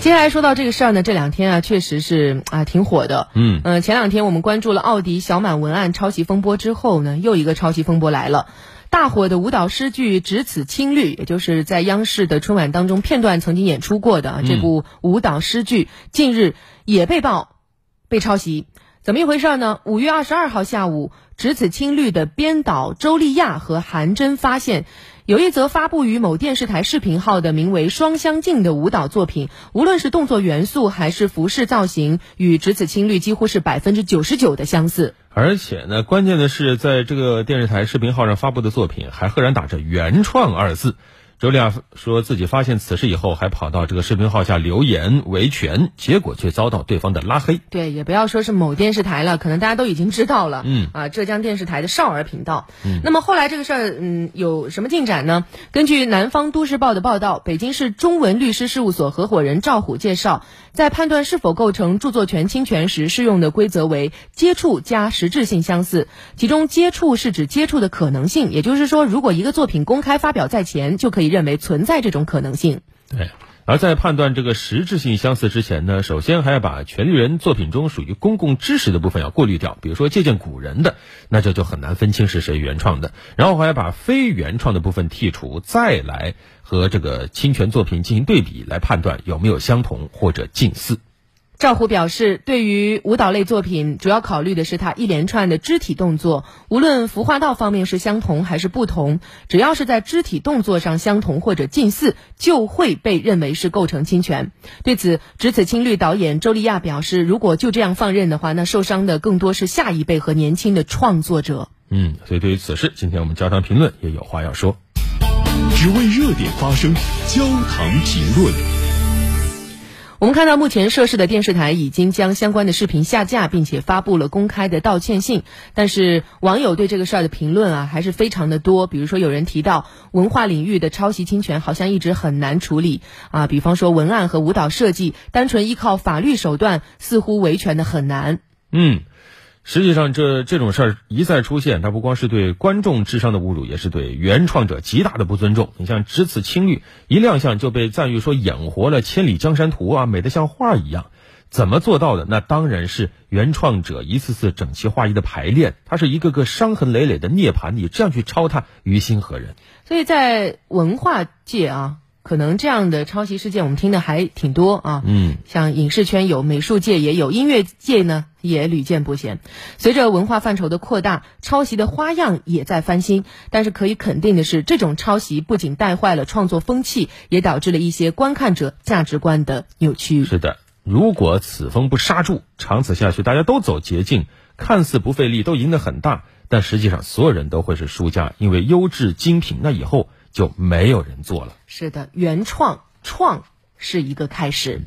接下来说到这个事儿呢，这两天啊，确实是啊挺火的。嗯呃，前两天我们关注了奥迪小满文案抄袭风波之后呢，又一个抄袭风波来了。大火的舞蹈诗剧《只此青绿》，也就是在央视的春晚当中片段曾经演出过的啊这部舞蹈诗剧，近日也被曝被抄袭。怎么一回事呢？五月二十二号下午，《只此青绿》的编导周丽亚和韩真发现，有一则发布于某电视台视频号的名为《双相镜》的舞蹈作品，无论是动作元素还是服饰造型，与《只此青绿》几乎是百分之九十九的相似。而且呢，关键的是，在这个电视台视频号上发布的作品还赫然打着“原创”二字。周丽亚说自己发现此事以后，还跑到这个视频号下留言维权，结果却遭到对方的拉黑。对，也不要说是某电视台了，可能大家都已经知道了。嗯啊，浙江电视台的少儿频道。嗯那么后来这个事儿，嗯，有什么进展呢？根据南方都市报的报道，北京市中文律师事务所合伙人赵虎介绍，在判断是否构成著作权侵权时，适用的规则为接触加实质性相似。其中，接触是指接触的可能性，也就是说，如果一个作品公开发表在前，就可以认为存在这种可能性。对，而在判断这个实质性相似之前呢，首先还要把权利人作品中属于公共知识的部分要过滤掉，比如说借鉴古人的，那这就很难分清是谁原创的。然后还要把非原创的部分剔除，再来和这个侵权作品进行对比，来判断有没有相同或者近似。赵虎表示，对于舞蹈类作品，主要考虑的是它一连串的肢体动作，无论服化道方面是相同还是不同，只要是在肢体动作上相同或者近似，就会被认为是构成侵权。对此，《只此青绿》导演周丽亚表示，如果就这样放任的话，那受伤的更多是下一辈和年轻的创作者。嗯，所以对于此事，今天我们交谈评论也有话要说。只为热点发声，焦糖评论。我们看到，目前涉事的电视台已经将相关的视频下架，并且发布了公开的道歉信。但是，网友对这个事儿的评论啊，还是非常的多。比如说，有人提到文化领域的抄袭侵权好像一直很难处理啊，比方说文案和舞蹈设计，单纯依靠法律手段，似乎维权的很难。嗯。实际上，这这种事儿一再出现，它不光是对观众智商的侮辱，也是对原创者极大的不尊重。你像《只此青绿》一亮相就被赞誉说演活了《千里江山图》啊，美得像画一样。怎么做到的？那当然是原创者一次次整齐划一的排练，它是一个个伤痕累累的涅槃。你这样去抄它，于心何忍？所以在文化界啊。可能这样的抄袭事件我们听的还挺多啊，嗯，像影视圈有，美术界也有，音乐界呢也屡见不鲜。随着文化范畴的扩大，抄袭的花样也在翻新。但是可以肯定的是，这种抄袭不仅带坏了创作风气，也导致了一些观看者价值观的扭曲。是的，如果此风不刹住，长此下去，大家都走捷径，看似不费力，都赢得很大，但实际上所有人都会是输家，因为优质精品，那以后就没有人做了。是的，原创创是一个开始。